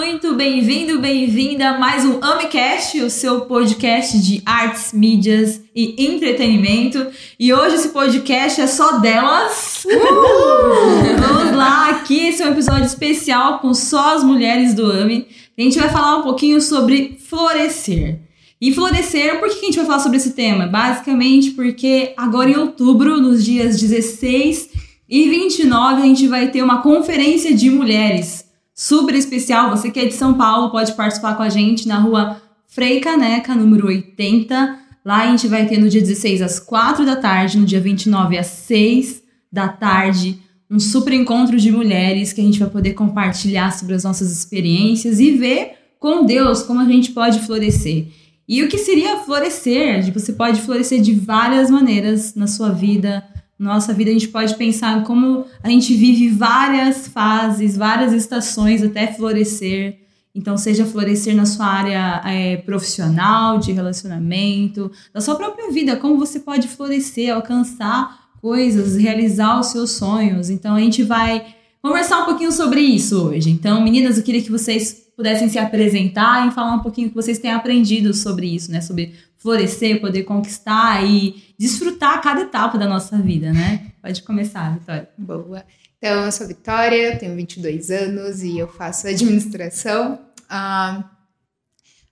muito bem-vindo, bem-vinda a mais um AmiCast, o seu podcast de artes, mídias e entretenimento. E hoje esse podcast é só delas. Uh! Vamos lá, aqui esse é um episódio especial com só as mulheres do AMI. A gente vai falar um pouquinho sobre florescer. E florescer, por que a gente vai falar sobre esse tema? Basicamente porque agora em outubro, nos dias 16 e 29, a gente vai ter uma conferência de mulheres super especial. Você que é de São Paulo pode participar com a gente na rua Frei Caneca, número 80. Lá a gente vai ter no dia 16 às 4 da tarde, no dia 29 às 6 da tarde, um super encontro de mulheres que a gente vai poder compartilhar sobre as nossas experiências e ver com Deus como a gente pode florescer. E o que seria florescer? Você pode florescer de várias maneiras na sua vida, nossa vida a gente pode pensar como a gente vive várias fases, várias estações até florescer. Então, seja florescer na sua área é, profissional, de relacionamento, da sua própria vida, como você pode florescer, alcançar coisas, realizar os seus sonhos. Então, a gente vai conversar um pouquinho sobre isso hoje. Então, meninas, eu queria que vocês pudessem se apresentar e falar um pouquinho que vocês têm aprendido sobre isso, né? Sobre florescer, poder conquistar e desfrutar cada etapa da nossa vida, né? Pode começar, Vitória. Boa. Então, eu sou Vitória, tenho 22 anos e eu faço administração. Ah,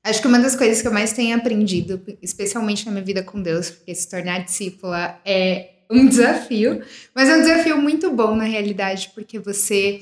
acho que uma das coisas que eu mais tenho aprendido, especialmente na minha vida com Deus, porque se tornar discípula é um desafio, mas é um desafio muito bom na realidade, porque você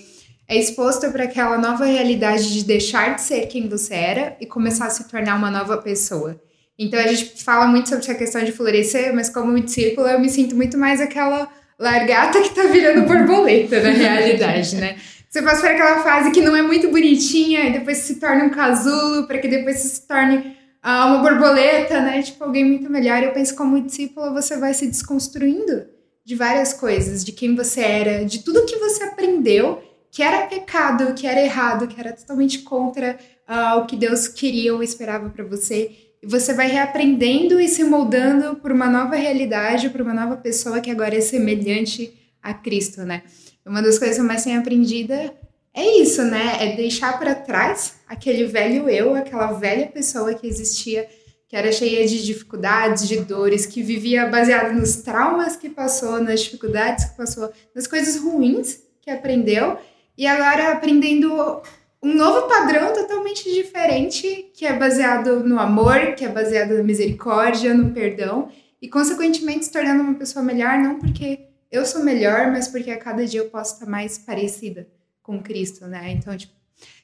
é exposto para aquela nova realidade de deixar de ser quem você era e começar a se tornar uma nova pessoa. Então a gente fala muito sobre essa questão de florescer, mas como discípula eu me sinto muito mais aquela largata que tá virando borboleta na realidade, né? Você passa por aquela fase que não é muito bonitinha e depois se torna um casulo, para que depois se torne uh, uma borboleta, né? Tipo, alguém muito melhor. Eu penso como discípula você vai se desconstruindo de várias coisas, de quem você era, de tudo que você aprendeu que era pecado, que era errado, que era totalmente contra uh, o que Deus queria ou esperava para você você vai reaprendendo e se moldando por uma nova realidade, por uma nova pessoa que agora é semelhante a Cristo, né? Uma das coisas que eu mais tenho aprendido é isso, né? É deixar para trás aquele velho eu, aquela velha pessoa que existia, que era cheia de dificuldades, de dores, que vivia baseada nos traumas que passou, nas dificuldades que passou, nas coisas ruins que aprendeu, e agora aprendendo um novo padrão totalmente diferente, que é baseado no amor, que é baseado na misericórdia, no perdão, e consequentemente se tornando uma pessoa melhor, não porque eu sou melhor, mas porque a cada dia eu posso estar mais parecida com Cristo, né? Então, tipo,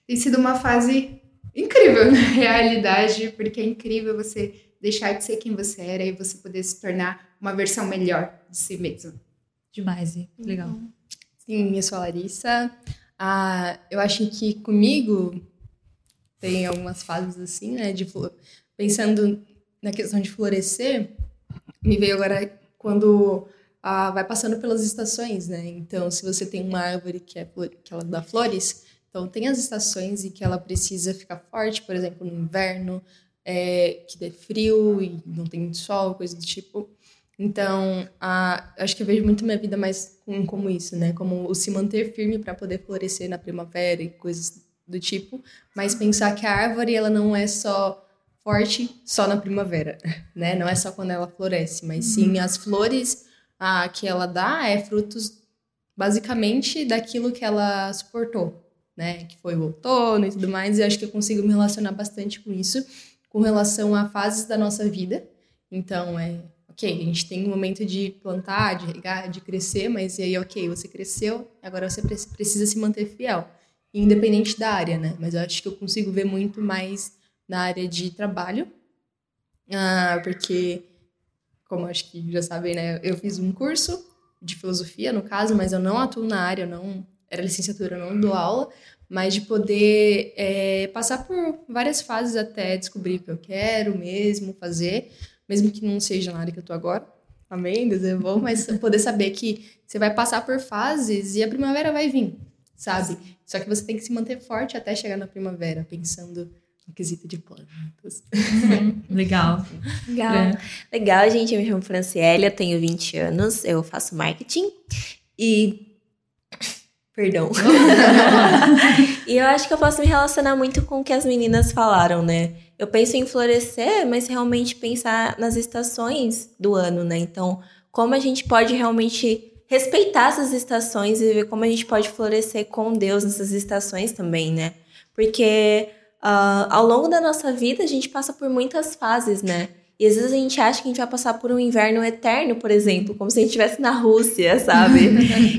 tem sido uma fase incrível na realidade, porque é incrível você deixar de ser quem você era e você poder se tornar uma versão melhor de si mesmo. Demais, legal. Sim, eu sou a Larissa. Ah, eu acho que comigo tem algumas fases assim, né? De, pensando na questão de florescer, me veio agora quando ah, vai passando pelas estações, né? Então, se você tem uma árvore que, é, que ela dá flores, então tem as estações e que ela precisa ficar forte, por exemplo, no inverno, é, que dê frio e não tem sol, coisa do tipo. Então, a, acho que eu vejo muito minha vida mais com, como isso, né? Como o se manter firme para poder florescer na primavera e coisas do tipo, mas pensar que a árvore ela não é só forte só na primavera, né? Não é só quando ela floresce, mas sim uhum. as flores a, que ela dá é frutos basicamente daquilo que ela suportou, né? Que foi o outono e tudo mais. E acho que eu consigo me relacionar bastante com isso, com relação a fases da nossa vida. Então, é ok, a gente tem um momento de plantar, de regar, de crescer, mas aí, ok, você cresceu, agora você precisa se manter fiel, independente da área, né? Mas eu acho que eu consigo ver muito mais na área de trabalho, ah, porque, como acho que já sabem, né, eu fiz um curso de filosofia, no caso, mas eu não atuo na área, eu não era licenciatura, eu não dou aula, mas de poder é, passar por várias fases até descobrir o que eu quero mesmo fazer, mesmo que não seja na área que eu tô agora. Amém, Deus é bom, mas poder saber que você vai passar por fases e a primavera vai vir, sabe? Só que você tem que se manter forte até chegar na primavera, pensando no quesito de plantas. Uhum. Legal. Legal. É. Legal, gente. Eu me chamo Franciele, eu tenho 20 anos, eu faço marketing e Perdão. e eu acho que eu posso me relacionar muito com o que as meninas falaram, né? Eu penso em florescer, mas realmente pensar nas estações do ano, né? Então, como a gente pode realmente respeitar essas estações e ver como a gente pode florescer com Deus nessas estações também, né? Porque uh, ao longo da nossa vida a gente passa por muitas fases, né? E às vezes a gente acha que a gente vai passar por um inverno eterno, por exemplo, como se a gente estivesse na Rússia, sabe?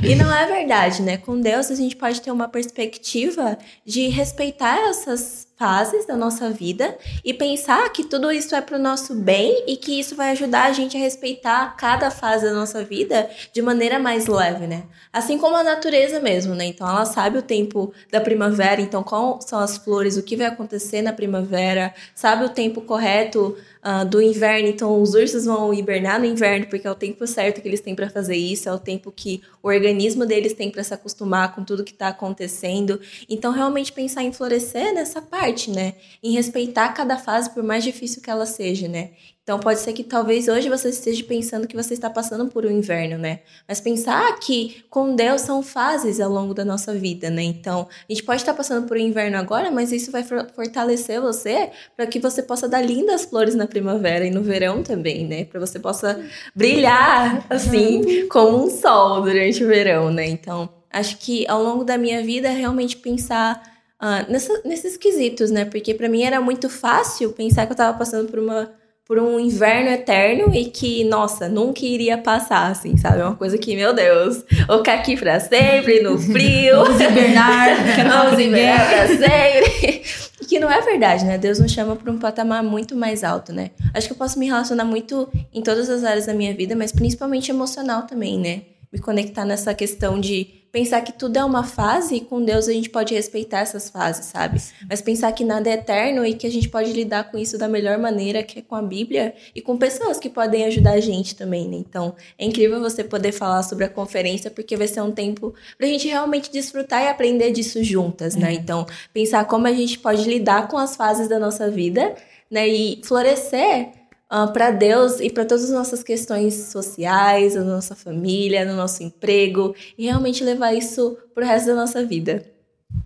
e não é verdade, né? Com Deus a gente pode ter uma perspectiva de respeitar essas fases da nossa vida e pensar que tudo isso é para o nosso bem e que isso vai ajudar a gente a respeitar cada fase da nossa vida de maneira mais leve, né? Assim como a natureza mesmo, né? Então ela sabe o tempo da primavera, então qual são as flores, o que vai acontecer na primavera, sabe o tempo correto uh, do inverno, então os ursos vão hibernar no inverno porque é o tempo certo que eles têm para fazer isso, é o tempo que o organismo deles tem para se acostumar com tudo que está acontecendo. Então realmente pensar em florescer nessa parte, né? Em respeitar cada fase por mais difícil que ela seja, né? Então pode ser que talvez hoje você esteja pensando que você está passando por um inverno, né? Mas pensar que com Deus são fases ao longo da nossa vida, né? Então a gente pode estar passando por um inverno agora, mas isso vai fortalecer você para que você possa dar lindas flores na primavera e no verão também, né? Para você possa brilhar assim como um sol durante o verão, né? Então acho que ao longo da minha vida realmente pensar uh, nessa, nesses quesitos, né? Porque para mim era muito fácil pensar que eu estava passando por uma por um inverno eterno e que, nossa, nunca iria passar, assim, sabe? É uma coisa que, meu Deus, vou ficar aqui pra sempre, no frio. Vamos hibernar, que não vamos hibernar pra sempre. E que não é verdade, né? Deus nos chama para um patamar muito mais alto, né? Acho que eu posso me relacionar muito em todas as áreas da minha vida, mas principalmente emocional também, né? Me conectar nessa questão de pensar que tudo é uma fase e com Deus a gente pode respeitar essas fases, sabe? Mas pensar que nada é eterno e que a gente pode lidar com isso da melhor maneira, que é com a Bíblia e com pessoas que podem ajudar a gente também, né? Então, é incrível você poder falar sobre a conferência porque vai ser um tempo pra gente realmente desfrutar e aprender disso juntas, né? É. Então, pensar como a gente pode lidar com as fases da nossa vida, né? E florescer uh, ah, para Deus e para todas as nossas questões sociais, na nossa família, no nosso emprego, e realmente levar isso pro resto da nossa vida.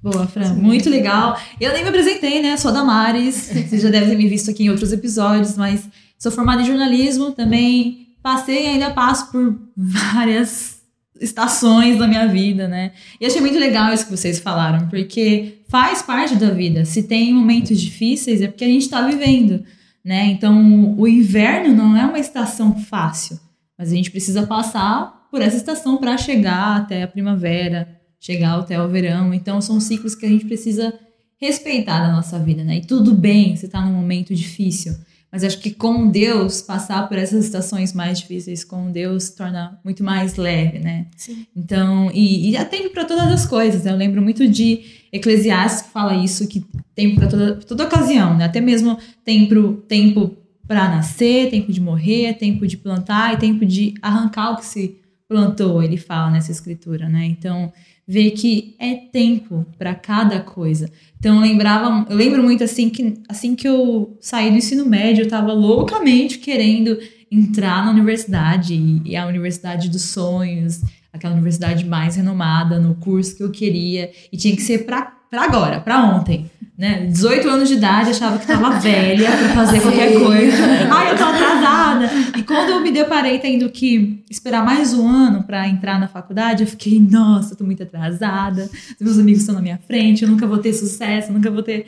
Boa, Fran. Muito legal. Eu nem me apresentei, né? Sou a Damares. Vocês já devem ter me visto aqui em outros episódios, mas sou formada em jornalismo também. Passei e ainda passo por várias estações da minha vida, né? E achei muito legal isso que vocês falaram, porque faz parte da vida. Se tem momentos difíceis, é porque a gente está vivendo né? Então, o inverno não é uma estação fácil, mas a gente precisa passar por essa estação para chegar até a primavera, chegar até o verão. Então, são ciclos que a gente precisa respeitar na nossa vida, né? E tudo bem se está num momento difícil, mas acho que com Deus, passar por essas estações mais difíceis com Deus torna muito mais leve, né? Sim. Então, e, e atende para todas as coisas. Né? Eu lembro muito de Eclesiastes que fala isso, que tem para toda, toda ocasião, né? Até mesmo tem pro tempo para nascer, tempo de morrer, tempo de plantar e tempo de arrancar o que se plantou, ele fala nessa escritura, né? Então, ver que é tempo para cada coisa. Então eu lembrava, eu lembro muito assim que assim que eu saí do ensino médio, eu estava loucamente querendo entrar na universidade e a universidade dos sonhos, aquela universidade mais renomada no curso que eu queria e tinha que ser para agora, para ontem né? 18 anos de idade, achava que estava velha para fazer qualquer coisa. Ai, eu tô atrasada. E quando eu me deparei tendo que esperar mais um ano para entrar na faculdade, eu fiquei, nossa, tô muito atrasada. Meus amigos estão na minha frente, eu nunca vou ter sucesso, nunca vou ter.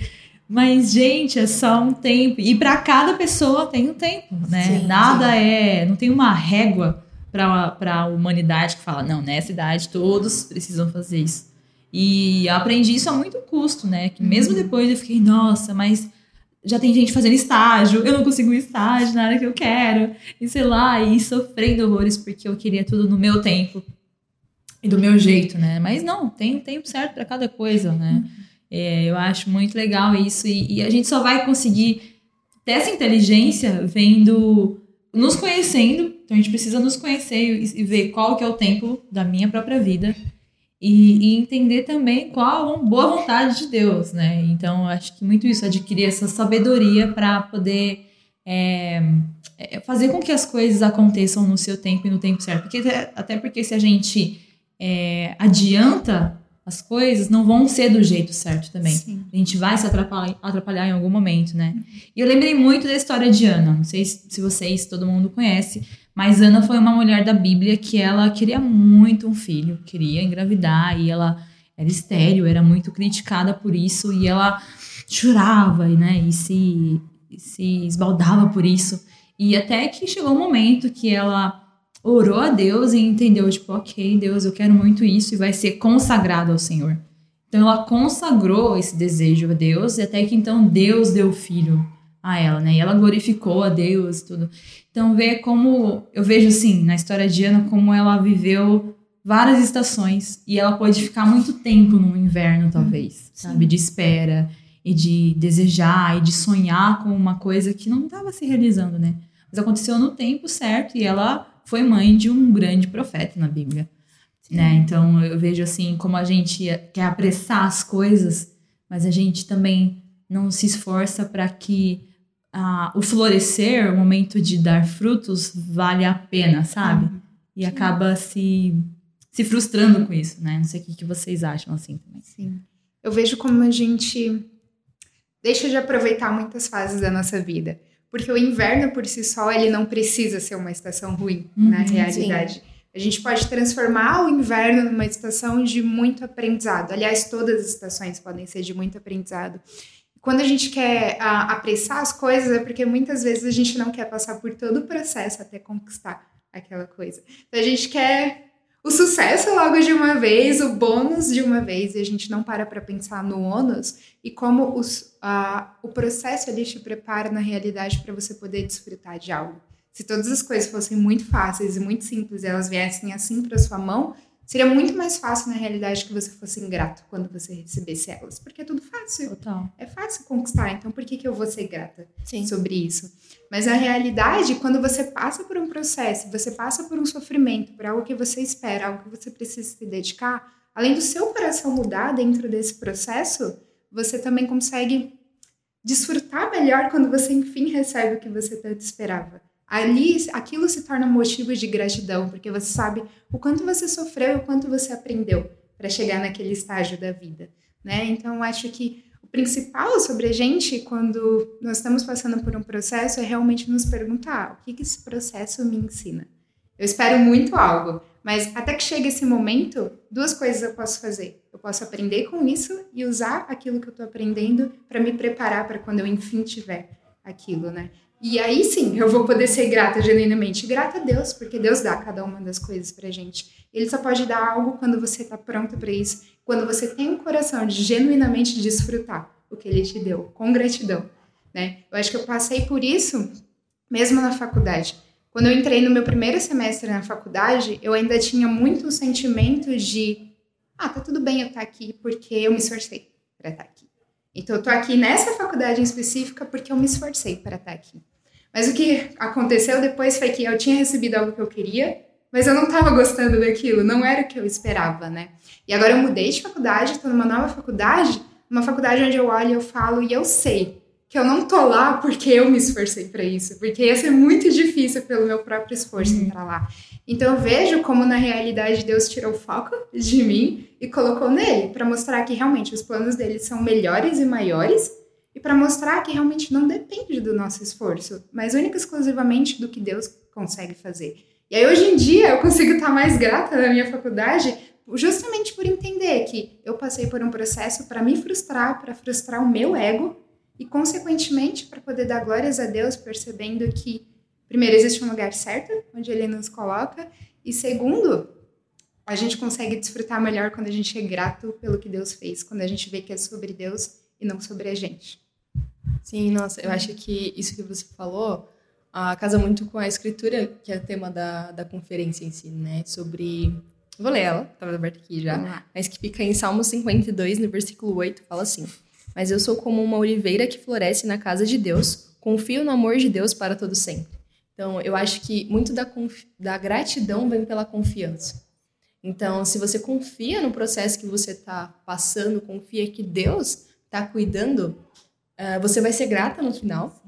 Mas, gente, é só um tempo. E para cada pessoa tem um tempo, né? Sim, Nada sim. é. Não tem uma régua para a humanidade que fala, não, nessa idade todos precisam fazer isso. E aprendi isso a muito custo, né? Que mesmo uhum. depois eu fiquei, nossa, mas já tem gente fazendo estágio, eu não consigo estágio na área que eu quero, e sei lá, e sofrendo horrores porque eu queria tudo no meu tempo e do meu jeito, né? Mas não, tem um tempo certo para cada coisa, né? Uhum. É, eu acho muito legal isso, e, e, a gente só vai conseguir ter essa inteligência vendo, nos conhecendo, então a gente precisa nos conhecer e, e ver qual que é o tempo da minha própria vida e, e, entender também qual a boa vontade de Deus, né? Então, acho que muito isso, adquirir essa sabedoria para poder é, é, fazer com que as coisas aconteçam no seu tempo e no tempo certo. Porque, até porque se a gente é, adianta as coisas não vão ser do jeito certo também. Sim. A gente vai se atrapalhar, atrapalhar em algum momento, né? E eu lembrei muito da história de Ana. Não sei se vocês, todo mundo conhece, mas Ana foi uma mulher da Bíblia que ela queria muito um filho, queria engravidar e ela era estéril, era muito criticada por isso e ela chorava, né? E se, se esbaldava por isso. E até que chegou um momento que ela orou a Deus e entendeu, tipo, ok, Deus, eu quero muito isso e vai ser consagrado ao Senhor. Então ela consagrou esse desejo a Deus e até que então Deus deu o filho a ela, né? E ela glorificou a Deus tudo. Então vê como eu vejo assim na história de Ana como ela viveu várias estações e ela pode ficar muito tempo no inverno talvez, sabe, de espera e de desejar e de sonhar com uma coisa que não estava se realizando, né? Mas aconteceu no tempo certo e ela foi mãe de um grande profeta na Bíblia. Né? Então eu vejo assim como a gente quer apressar as coisas, mas a gente também não se esforça para que ah, o florescer, o momento de dar frutos, vale a pena, sabe? E acaba se, se frustrando com isso, né? Não sei o que, que vocês acham assim também. Sim. Eu vejo como a gente deixa de aproveitar muitas fases da nossa vida. Porque o inverno por si só, ele não precisa ser uma estação ruim, Uhum, na realidade. A gente pode transformar o inverno numa estação de muito aprendizado. Aliás, todas as estações podem ser de muito aprendizado. Quando a gente quer ah, apressar as coisas, é porque muitas vezes a gente não quer passar por todo o processo até conquistar aquela coisa. Então a gente quer o sucesso logo de uma vez, o bônus de uma vez, e a gente não para para pensar no ônus e como os, ah, o processo ali te prepara na realidade para você poder desfrutar de algo. Se todas as coisas fossem muito fáceis e muito simples elas viessem assim para sua mão, seria muito mais fácil na realidade que você fosse ingrato quando você recebesse elas, porque é tudo fácil. Total. É fácil conquistar, então por que, que eu vou ser grata Sim. sobre isso? Mas a realidade, quando você passa por um processo, você passa por um sofrimento, por algo que você espera, algo que você precisa se dedicar, além do seu coração mudar dentro desse processo, você também consegue desfrutar melhor quando você enfim recebe o que você tanto esperava. Ali, aquilo se torna motivo de gratidão, porque você sabe o quanto você sofreu e o quanto você aprendeu para chegar naquele estágio da vida, né? Então, acho que o principal sobre a gente, quando nós estamos passando por um processo, é realmente nos perguntar o que, que esse processo me ensina. Eu espero muito algo, mas até que chegue esse momento, duas coisas eu posso fazer. Eu posso aprender com isso e usar aquilo que eu estou aprendendo para me preparar para quando eu enfim tiver aquilo, né? E aí sim, eu vou poder ser grata genuinamente. Grata a Deus, porque Deus dá cada uma das coisas pra gente. Ele só pode dar algo quando você tá pronto para isso, quando você tem um coração de genuinamente desfrutar o que ele te deu, com gratidão, né? Eu acho que eu passei por isso mesmo na faculdade. Quando eu entrei no meu primeiro semestre na faculdade, eu ainda tinha muito o sentimento de ah, tá tudo bem eu estar aqui porque eu me esforcei para estar aqui. Então eu tô aqui nessa faculdade em específica porque eu me esforcei para estar aqui. Mas o que aconteceu depois foi que eu tinha recebido algo que eu queria, mas eu não estava gostando daquilo, não era o que eu esperava, né? E agora eu mudei de faculdade, estou numa nova faculdade, uma faculdade onde eu olho e eu falo e eu sei que eu não tô lá porque eu me esforcei para isso, porque ia ser muito difícil pelo meu próprio esforço Uhum. entrar lá. Então eu vejo como na realidade Deus tirou o foco de mim e colocou nele para mostrar que realmente os planos dele são melhores e maiores e para mostrar que realmente não depende do nosso esforço, mas única e exclusivamente do que Deus consegue fazer. E aí hoje em dia eu consigo estar mais grata na minha faculdade justamente por entender que eu passei por um processo para me frustrar, para frustrar o meu ego e consequentemente para poder dar glórias a Deus, percebendo que primeiro existe um lugar certo onde ele nos coloca e segundo, a gente consegue desfrutar melhor quando a gente é grato pelo que Deus fez, quando a gente vê que é sobre Deus e não sobre a gente. Sim, nossa, eu acho que isso que você falou ah, casa muito com a escritura, que é o tema da, da conferência em si, né? Sobre. Vou ler ela, estava aberta aqui já. Mas que fica em Salmo 52, no versículo 8, fala assim: Mas eu sou como uma oliveira que floresce na casa de Deus, confio no amor de Deus para todo sempre. Então, eu acho que muito da, da gratidão vem pela confiança. Então, se você confia no processo que você está passando, confia que Deus está cuidando, ah, você vai ser grata no final.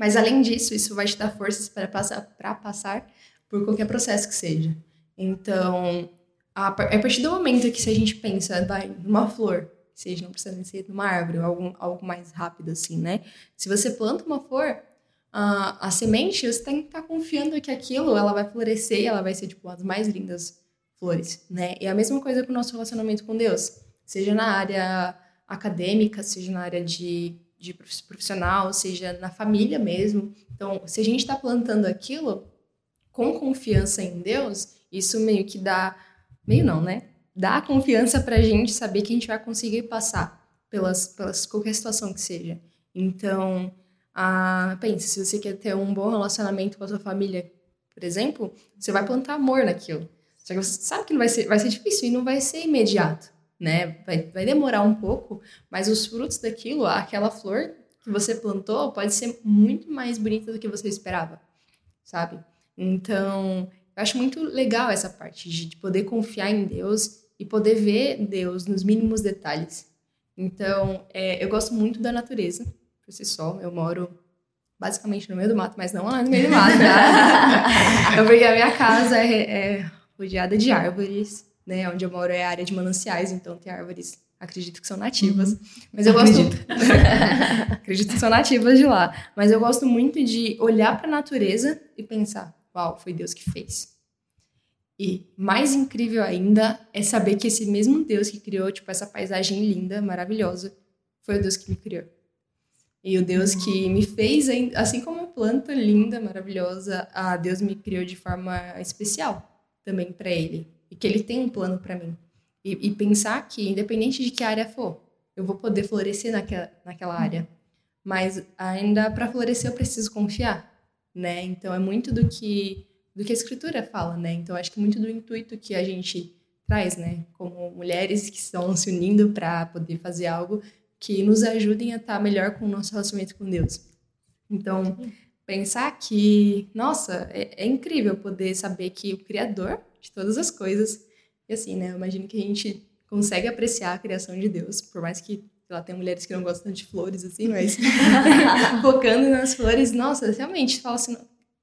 Mas além disso, isso vai te dar forças para passar, passar por qualquer processo que seja. Então, a, a partir do momento que se a gente pensa, vai, numa flor, seja, não precisa nem ser numa árvore, ou algo, mais rápido assim, né? Se você planta uma flor, a, a semente, você tem que estar tá confiando que aquilo, ela vai florescer e ela vai ser, tipo, as mais lindas flores, né? E a mesma coisa com o nosso relacionamento com Deus. Seja na área acadêmica, seja na área de, de profissional, seja na família mesmo. Então, se a gente está plantando aquilo com confiança em Deus, isso meio que dá... Meio não, né? Dá confiança pra gente saber que a gente vai conseguir passar pelas, pelas qualquer situação que seja. Então, ah, pense, se você quer ter um bom relacionamento com a sua família, por exemplo, você vai plantar amor naquilo. Só que você sabe que não vai ser, vai ser difícil e não vai ser imediato, né? Vai, vai demorar um pouco, mas os frutos daquilo, aquela flor que você plantou, pode ser muito mais bonita do que você esperava, sabe? Então, eu acho muito legal essa parte de poder confiar em Deus e poder ver Deus nos mínimos detalhes. Então, é, eu gosto muito da natureza por si só. Eu moro basicamente no meio do mato, mas não lá no meio do mato. Né? eu porque a minha casa é, é rodeada de árvores, né? Onde eu moro é área de mananciais, então tem árvores, acredito que são nativas. Uhum. Mas eu acredito. gosto. acredito que são nativas de lá. Mas eu gosto muito de olhar para a natureza e pensar: uau, foi Deus que fez. E mais incrível ainda é saber que esse mesmo Deus que criou, tipo, essa paisagem linda, maravilhosa, foi o Deus que me criou. E o Deus que me fez, assim como uma planta linda, maravilhosa, a Deus me criou de forma especial também para Ele. E que Ele tem um plano para mim. E, e, pensar que, independente de que área for, eu vou poder florescer naquela, naquela área. Mas ainda para florescer eu preciso confiar, né? Então é muito do que do que a escritura fala, né? Então acho que muito do intuito que a gente traz, né? Como mulheres que estão se unindo para poder fazer algo que nos ajudem a estar melhor com o nosso relacionamento com Deus. Então, pensar que, nossa, é, é incrível poder saber que o Criador de todas as coisas, e assim, né, eu imagino que a gente consegue apreciar a criação de Deus, por mais que lá tem mulheres que não gostam de flores, assim, mas focando nas flores, nossa, realmente, fala assim,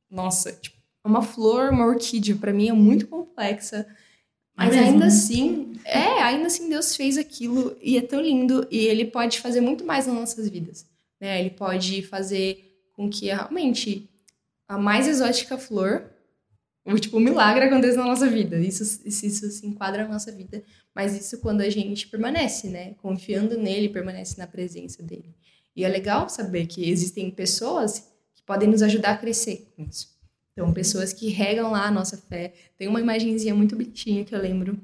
nossa, tipo, uma flor, uma orquídea, para mim é muito complexa, mas é ainda assim, é, ainda assim Deus fez aquilo e é tão lindo e ele pode fazer muito mais nas nossas vidas, né? Ele pode fazer com que realmente a mais exótica flor, o tipo, um milagre aconteça na nossa vida. Isso, isso, isso se enquadra na nossa vida, mas isso quando a gente permanece, né? Confiando nele, permanece na presença dele. E é legal saber que existem pessoas que podem nos ajudar a crescer com isso. Então, pessoas que regam lá a nossa fé. Tem uma imagenzinha muito bonitinha que eu lembro.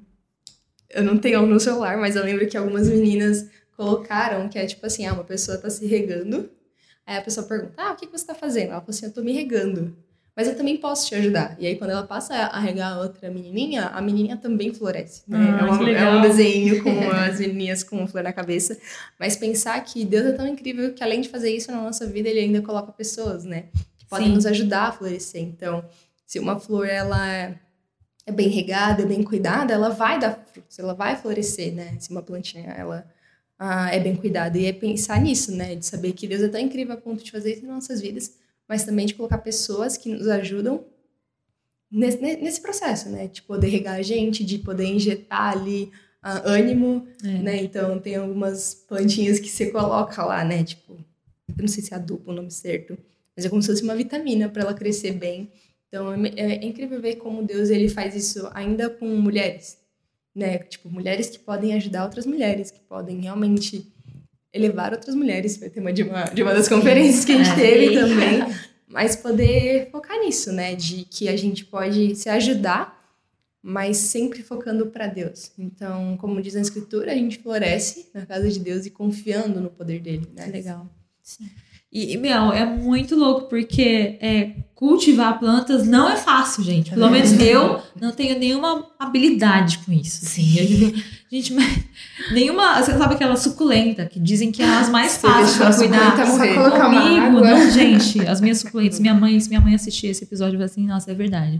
Eu não tenho no celular, mas eu lembro que algumas meninas colocaram que é tipo assim, ah, uma pessoa tá se regando. Aí a pessoa pergunta, ah, o que, você tá fazendo? Ela falou assim, eu tô me regando. Mas eu também posso te ajudar. E aí, quando ela passa a regar a outra menininha, a menininha também floresce. Né? Ah, é, uma, é, um desenho com as menininhas com flor na cabeça. Mas pensar que Deus é tão incrível que, além de fazer isso na nossa vida, Ele ainda coloca pessoas, né? Podem Sim. nos ajudar a florescer. Então, se uma flor ela é, é bem regada, é bem cuidada, ela vai dar frutos, ela vai florescer, né? Se uma plantinha ela ah, é bem cuidada. E é pensar nisso, né? De saber que Deus é tão incrível a ponto de fazer isso nas nossas vidas, mas também de colocar pessoas que nos ajudam nesse, nesse processo, né? De poder regar a gente, de poder injetar ali uh, ânimo, é. né? Então, tem algumas plantinhas que você coloca lá, né? Tipo, eu não sei se é adubo o nome certo, mas é como se fosse uma vitamina para ela crescer bem. Então é, é, é, incrível ver como Deus ele faz isso ainda com mulheres, né? Tipo, mulheres que podem ajudar outras mulheres, que podem realmente elevar outras mulheres. Foi tema de uma, de uma das conferências que a gente é. teve também. Mas poder focar nisso, né? De que a gente pode se ajudar, mas sempre focando para Deus. Então, como diz a Escritura, a gente floresce na casa de Deus e confiando no poder dele. Né? Legal. Sim. E, meu, é muito louco, porque é, cultivar plantas não é fácil, gente. Pelo menos eu não tenho nenhuma habilidade com isso. Sim. Eu, gente, mas nenhuma. Você sabe aquela suculenta que dizem que é as mais fáceis para cuidar. Comigo, não, gente. As minhas suculentas, minha mãe, se minha mãe assistir esse episódio, vai assim, nossa, é verdade.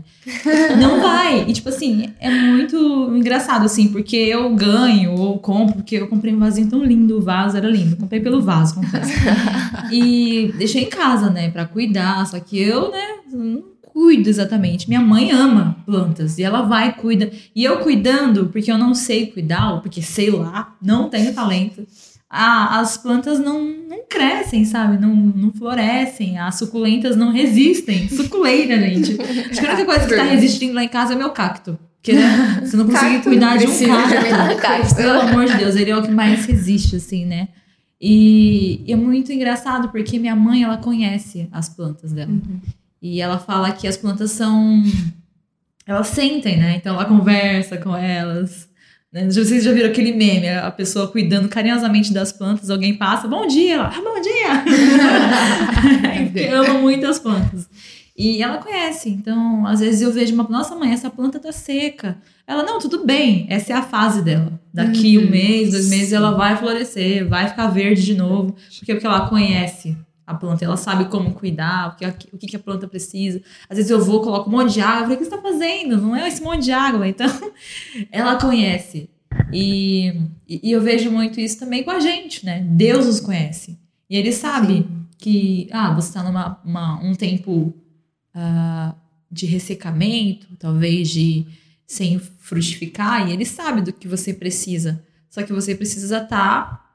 Não vai. E, tipo assim, é muito engraçado, assim, porque eu ganho ou compro, porque eu comprei um vasinho tão lindo, o vaso era lindo. Comprei pelo vaso, confesso. E deixei em casa, né, pra cuidar. Só que eu, né, não cuido exatamente. Minha mãe ama plantas e ela vai cuida. E eu cuidando, porque eu não sei cuidar, ou porque sei lá, não tenho talento. a- as plantas não, não crescem, sabe? Não, não florescem. As suculentas não resistem. Suculeira, gente. Acho que a única coisa que tá resistindo lá em casa é meu cacto. Porque, né? Você não consegue cuidar de um cacto. cacto. Pelo amor de Deus, ele é o que mais resiste, assim, né? E é muito engraçado porque minha mãe, ela conhece as plantas dela. E ela fala que as plantas são. Elas sentem, né? Então ela conversa com elas. né? Vocês já viram aquele meme, a pessoa cuidando carinhosamente das plantas, alguém passa, bom dia, ela, ah, bom dia! Porque ama muito as plantas. E ela conhece, então às vezes eu vejo uma, nossa mãe, essa planta tá seca. Ela, não, tudo bem, essa é a fase dela. Daqui um mês, dois meses, ela vai florescer, vai ficar verde de novo, porque, porque ela conhece a planta, ela sabe como cuidar, o que, a- o que a planta precisa. Às vezes eu vou, coloco um monte de água, eu falei, o que você tá fazendo? Não é esse monte de água. Então, ela conhece. E, e eu vejo muito isso também com a gente, né? Deus nos conhece. E ele sabe que, ah, você tá numa uma- um tempo ah, de ressecamento, talvez de sem frutificar, e ele sabe do que você precisa. Só que você precisa estar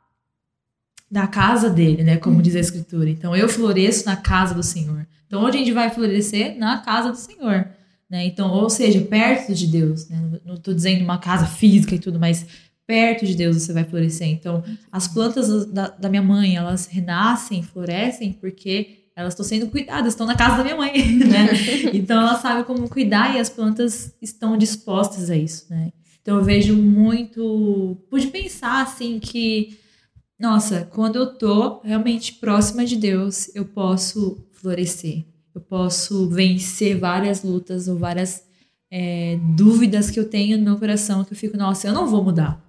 na casa dele, né? Como diz a escritura. Então, eu floresço na casa do Senhor. Então, onde a gente vai florescer? Na casa do Senhor. Né? Então, ou seja, perto de Deus. Né? Não estou dizendo uma casa física e tudo, mas perto de Deus você vai florescer. Então, as plantas da, da minha mãe, elas renascem, florescem, porque elas estão sendo cuidadas, estão na casa da minha mãe, né? Então, ela sabe como cuidar e as plantas estão dispostas a isso, né? Então, eu vejo muito... Pude pensar, assim, que nossa, quando eu tô realmente próxima de Deus, eu posso florescer. Eu posso vencer várias lutas ou várias é, dúvidas que eu tenho no meu coração, que eu fico, nossa, eu não vou mudar.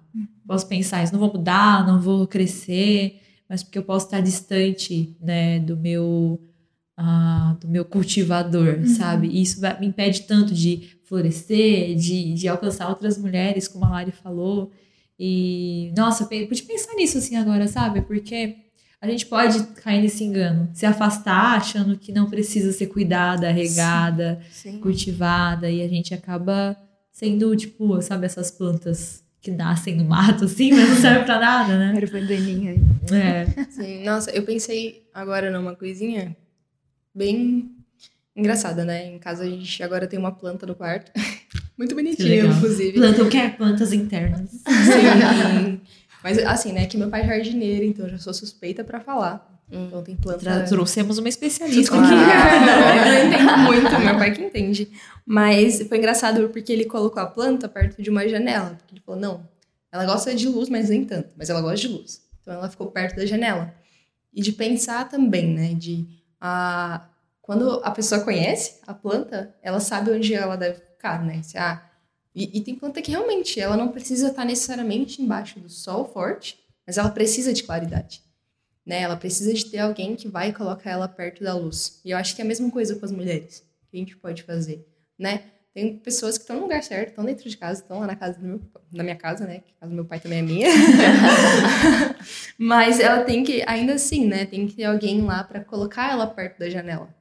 Posso pensar isso, não vou mudar, não vou crescer, mas porque eu posso estar distante, né, do meu ah, do meu cultivador, sabe? E isso me impede tanto de florescer, de, de alcançar outras mulheres, como a Lari falou. E, nossa, pe- pude pensar nisso assim agora, sabe? Porque a gente pode cair nesse engano, se afastar achando que não precisa ser cuidada, regada, Sim. cultivada, e a gente acaba sendo, tipo, sabe, essas plantas que nascem no mato, assim, mas não serve pra nada, né? Era bandaninha. É. Sim, nossa, eu pensei agora numa coisinha bem engraçada, né? Em casa a gente agora tem uma planta no quarto. Muito bonitinha, legal. inclusive. Planta, eu quero plantas internas. Sim. Mas assim, né, que meu pai é jardineiro, então eu já sou suspeita pra falar. Então tem planta. Tra- Trouxemos uma especialista Ah, aqui. eu não entendo muito, meu pai que entende. Mas foi engraçado porque ele colocou a planta perto de uma janela. Porque ele falou, não, ela gosta de luz, mas nem tanto. Mas ela gosta de luz. Então ela ficou perto da janela. E de pensar também, né? De ah, quando a pessoa conhece a planta, ela sabe onde ela deve ficar, né? Se, ah, e, e tem planta que realmente ela não precisa estar necessariamente embaixo do sol forte, mas ela precisa de claridade. Né? Ela precisa de ter alguém que vai colocar ela perto da luz. E eu acho que é a mesma coisa com as mulheres que a gente pode fazer, né? Tem pessoas que estão no lugar certo, estão dentro de casa, estão lá na casa do meu, na minha casa, né? Que a casa do meu pai também é minha. Mas ela tem que, ainda assim, né? Tem que ter alguém lá para colocar ela perto da janela.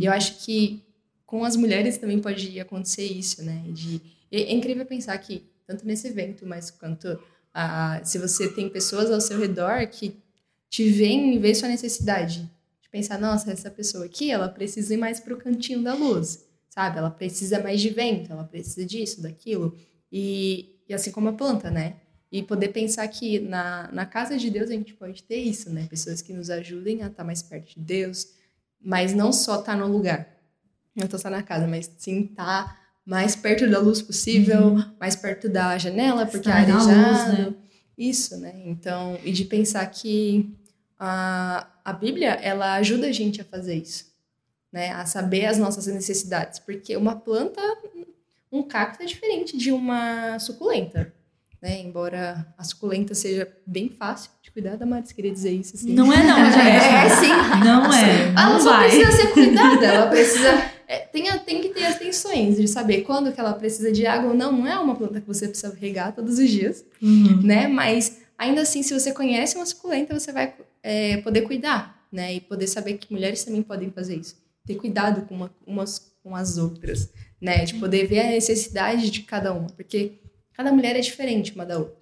E eu acho que com as mulheres também pode acontecer isso, né? De, e é incrível pensar que, tanto nesse evento, mas quanto ah, se você tem pessoas ao seu redor que te veem e vê sua necessidade. De pensar, nossa, essa pessoa aqui, ela precisa ir mais pro cantinho da luz, sabe? Ela precisa mais de vento, ela precisa disso, daquilo. E, e assim como a planta, né? E poder pensar que na, na casa de Deus a gente pode ter isso, né? Pessoas que nos ajudem a estar mais perto de Deus, mas não só estar no lugar. Não tô só na casa, mas sim estar mais perto da luz possível, mais perto da janela, porque Estar a na arejada. luz, né? Isso, né? Então, e de pensar que a, a Bíblia, ela ajuda a gente a fazer isso, né? A saber as nossas necessidades, porque uma planta, um cacto é diferente de uma suculenta, né? Embora a suculenta seja bem fácil de cuidar, da Maris queria dizer isso, assim. Não é não, gente. É, sim. Não é. Ela Não só vai. precisa ser cuidada, ela precisa. é, tem, tem que ter atenções de saber quando que ela precisa de água ou não. Não é uma planta que você precisa regar todos os dias, Uhum. né? Mas ainda assim, se você conhece uma suculenta, você vai é, poder cuidar, né? E poder saber que mulheres também podem fazer isso. Ter cuidado com, uma, umas, com as outras, né? De poder ver a necessidade de cada uma, porque cada mulher é diferente uma da outra.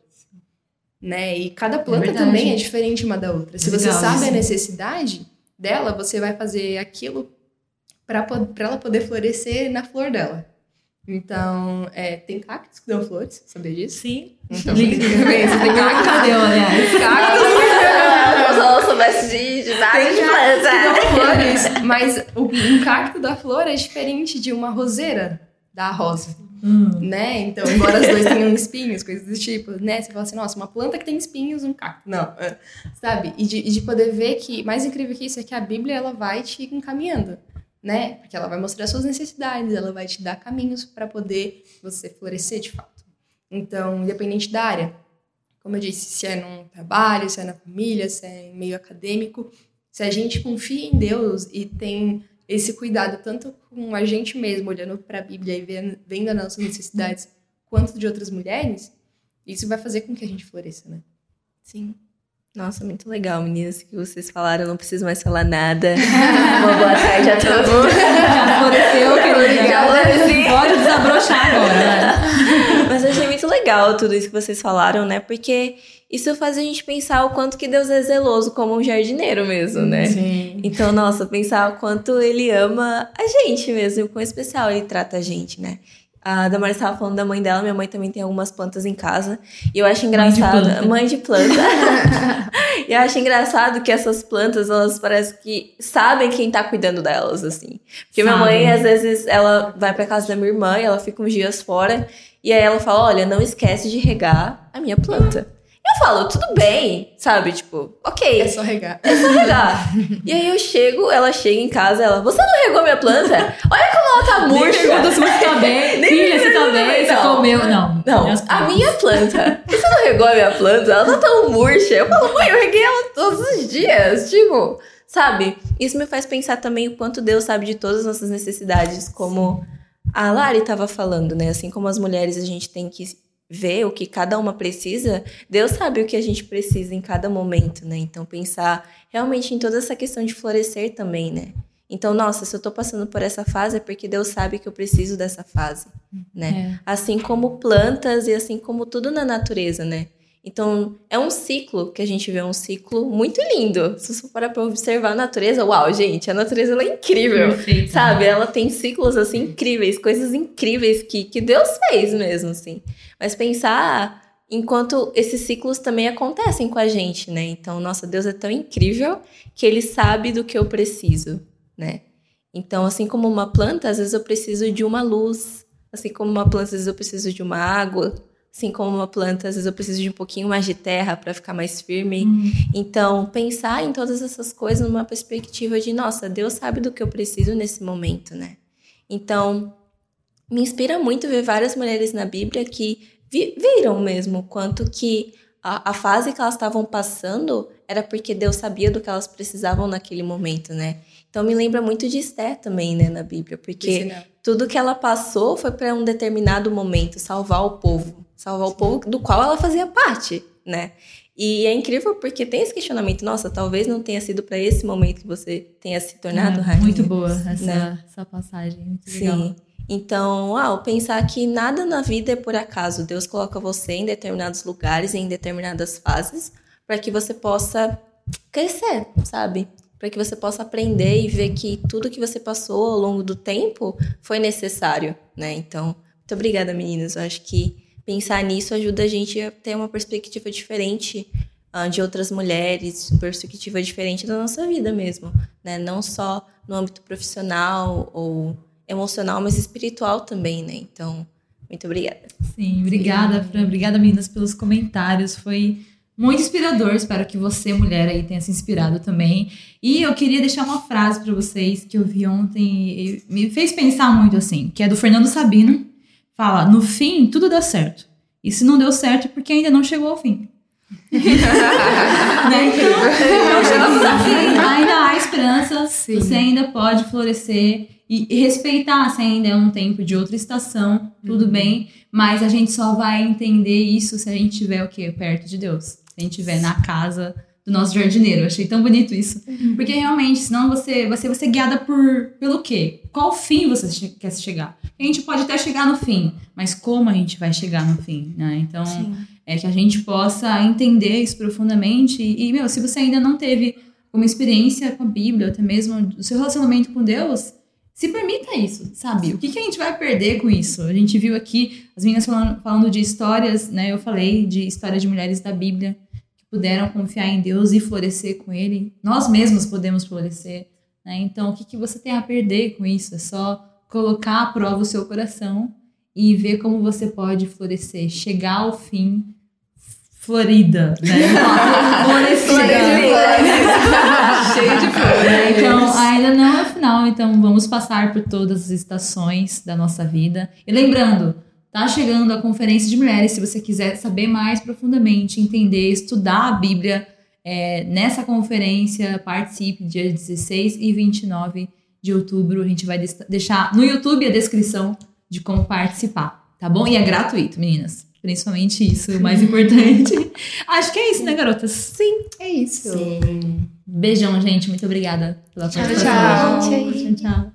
Né? E cada planta verdade. também é diferente uma da outra. Se você Legal sabe isso. a necessidade dela, você vai fazer aquilo para ela poder florescer na flor dela. Então, é, tem cactos que dão flores, sabia disso? Sim. Então, Link- tem cactos Cadê, aliás? Se eu soubesse de, de várias Tem cactos que dão plantas. flores, mas o- um cacto da flor é diferente de uma roseira da rosa, Hum. né? Então, embora os dois tenham espinhos, coisas do tipo, né? Você fala assim, nossa, uma planta que tem espinhos, um cacto. Não, é, sabe? E de, e de poder ver que, mais incrível que isso, é que a Bíblia, ela vai te encaminhando, né? Porque ela vai mostrar suas necessidades, ela vai te dar caminhos para poder você florescer de fato. Então, independente da área, como eu disse, se é num trabalho, se é na família, se é em meio acadêmico, se a gente confia em Deus e tem esse cuidado tanto com a gente mesmo, olhando para a Bíblia e vendo, vendo as nossas necessidades, quanto de outras mulheres, isso vai fazer com que a gente floresça, né? Sim. Nossa, muito legal, meninas, que vocês falaram. Eu não preciso mais falar nada. Uma boa tarde a todos. Já floresceu, querida. Já. Pode desabrochar agora. Mas eu achei muito legal tudo isso que vocês falaram, né? Porque isso faz a gente pensar o quanto que Deus é zeloso como um jardineiro mesmo, né? Sim. Então, nossa, pensar o quanto ele ama a gente mesmo, o quão especial ele trata a gente, né? A Damaris estava falando da mãe dela, minha mãe também tem algumas plantas em casa. E eu acho Mãe de engraçado. planta. Mãe de planta. e eu acho engraçado que essas plantas, elas parecem que sabem quem tá cuidando delas, assim. Porque minha Sabem. mãe, às vezes, ela vai pra casa da minha irmã e ela fica uns dias fora. E aí ela fala: olha, não esquece de regar a minha planta. Eu falo, tudo bem, sabe? Tipo, ok. É só regar. É só regar. e aí eu chego, ela chega em casa, ela, você não regou minha planta? Olha como ela tá Nem pergunta murcha. se você tá bem. Nem Filha, você tá bem? Você não. comeu? Não. Não, a minha planta. Você não regou a minha planta? Ela tá tão murcha. Eu falo, mãe, eu reguei ela todos os dias. Tipo, sabe? Isso me faz pensar também o quanto Deus sabe de todas as nossas necessidades, como a Lari tava falando, né? Assim como as mulheres a gente tem que ver o que cada uma precisa, Deus sabe o que a gente precisa em cada momento, né? Então pensar realmente em toda essa questão de florescer também, né? Então, nossa, se eu tô passando por essa fase é porque Deus sabe que eu preciso dessa fase, né? Assim como plantas e assim como tudo na natureza, né? Então, é um ciclo que a gente vê, um ciclo muito lindo. Se você parar pra observar a natureza, uau, gente, a natureza ela é incrível. Perfeito. Sabe? Ela tem ciclos assim incríveis, coisas incríveis que, que Deus fez mesmo, assim. Mas pensar enquanto esses ciclos também acontecem com a gente, né? Então, nossa, Deus é tão incrível que ele sabe do que eu preciso, né? Então, assim como uma planta, às vezes eu preciso de uma luz, assim como uma planta, às vezes eu preciso de uma água, assim como uma planta, às vezes eu preciso de um pouquinho mais de terra para ficar mais firme. Hum. Então, pensar em todas essas coisas numa perspectiva de, nossa, Deus sabe do que eu preciso nesse momento, né? Então, me inspira muito ver várias mulheres na Bíblia que vi- viram mesmo quanto que a, a fase que elas estavam passando era porque Deus sabia do que elas precisavam naquele momento, né? Então me lembra muito de Esther também, né, na Bíblia, porque Porque tudo que ela passou foi para um determinado momento, salvar o povo, salvar o povo do qual ela fazia parte, né? E é incrível porque tem esse questionamento, nossa, talvez não tenha sido para esse momento que você tenha se tornado É, rainha. Muito boa essa, né? essa passagem. Muito legal. Então, ao pensar que nada na vida é por acaso, Deus coloca você em determinados lugares, em determinadas fases, para que você possa crescer, sabe? Para que você possa aprender e ver que tudo que você passou ao longo do tempo foi necessário, né? Então, muito obrigada, meninas. Eu acho que pensar nisso ajuda a gente a ter uma perspectiva diferente ah, de outras mulheres, perspectiva diferente da nossa vida mesmo, né? Não só no âmbito profissional ou emocional, mas espiritual também, né? Então, muito obrigada. Sim, obrigada, Fran. Obrigada, meninas, pelos comentários. Foi muito inspirador. Espero que você, mulher, aí tenha se inspirado também. E eu queria deixar uma frase para vocês que eu vi ontem e me fez pensar muito assim, que é do Fernando Sabino. Fala: "No fim, tudo dá certo. E se não deu certo, é porque ainda não chegou ao fim." né? Então, não chegamos ao fim. Ainda há esperança. Sim. Você ainda pode florescer e, respeitar se ainda é um tempo de outra estação, tudo bem. Mas a gente só vai entender isso se a gente estiver o quê? Perto de Deus. Se a gente estiver na casa do nosso jardineiro. Eu achei tão bonito isso. Porque realmente, senão você, você vai ser guiada por pelo quê? qual fim você quer chegar. A gente pode até chegar no fim, mas como a gente vai chegar no fim, né? Então, é que a gente possa entender isso profundamente. E, meu, se você ainda não teve uma experiência com a Bíblia, até mesmo o seu relacionamento com Deus, se permita isso, sabe? O que, que a gente vai perder com isso? A gente viu aqui as meninas falando, falando de histórias, né? Eu falei de história de mulheres da Bíblia que puderam confiar em Deus e florescer com Ele. Nós mesmos podemos florescer, né? Então, o que, que você tem a perder com isso? É só colocar à prova o seu coração e ver como você pode florescer, chegar ao fim florida, né? Florescida. Cheio de né? Então, ainda não é o final, então vamos passar por todas as estações da nossa vida. E lembrando, tá chegando a conferência de mulheres, se você quiser saber mais profundamente, entender, estudar a Bíblia, é, nessa conferência, participe dia 16 e 29 de outubro. A gente vai deixar no YouTube a descrição de como participar, tá bom? E é gratuito, meninas. Principalmente isso, o mais importante. Acho que é isso, né, garotas? Sim. É isso. Sim. Beijão, gente. Muito obrigada pela Tchau, participação. tchau. Tchau, tchau.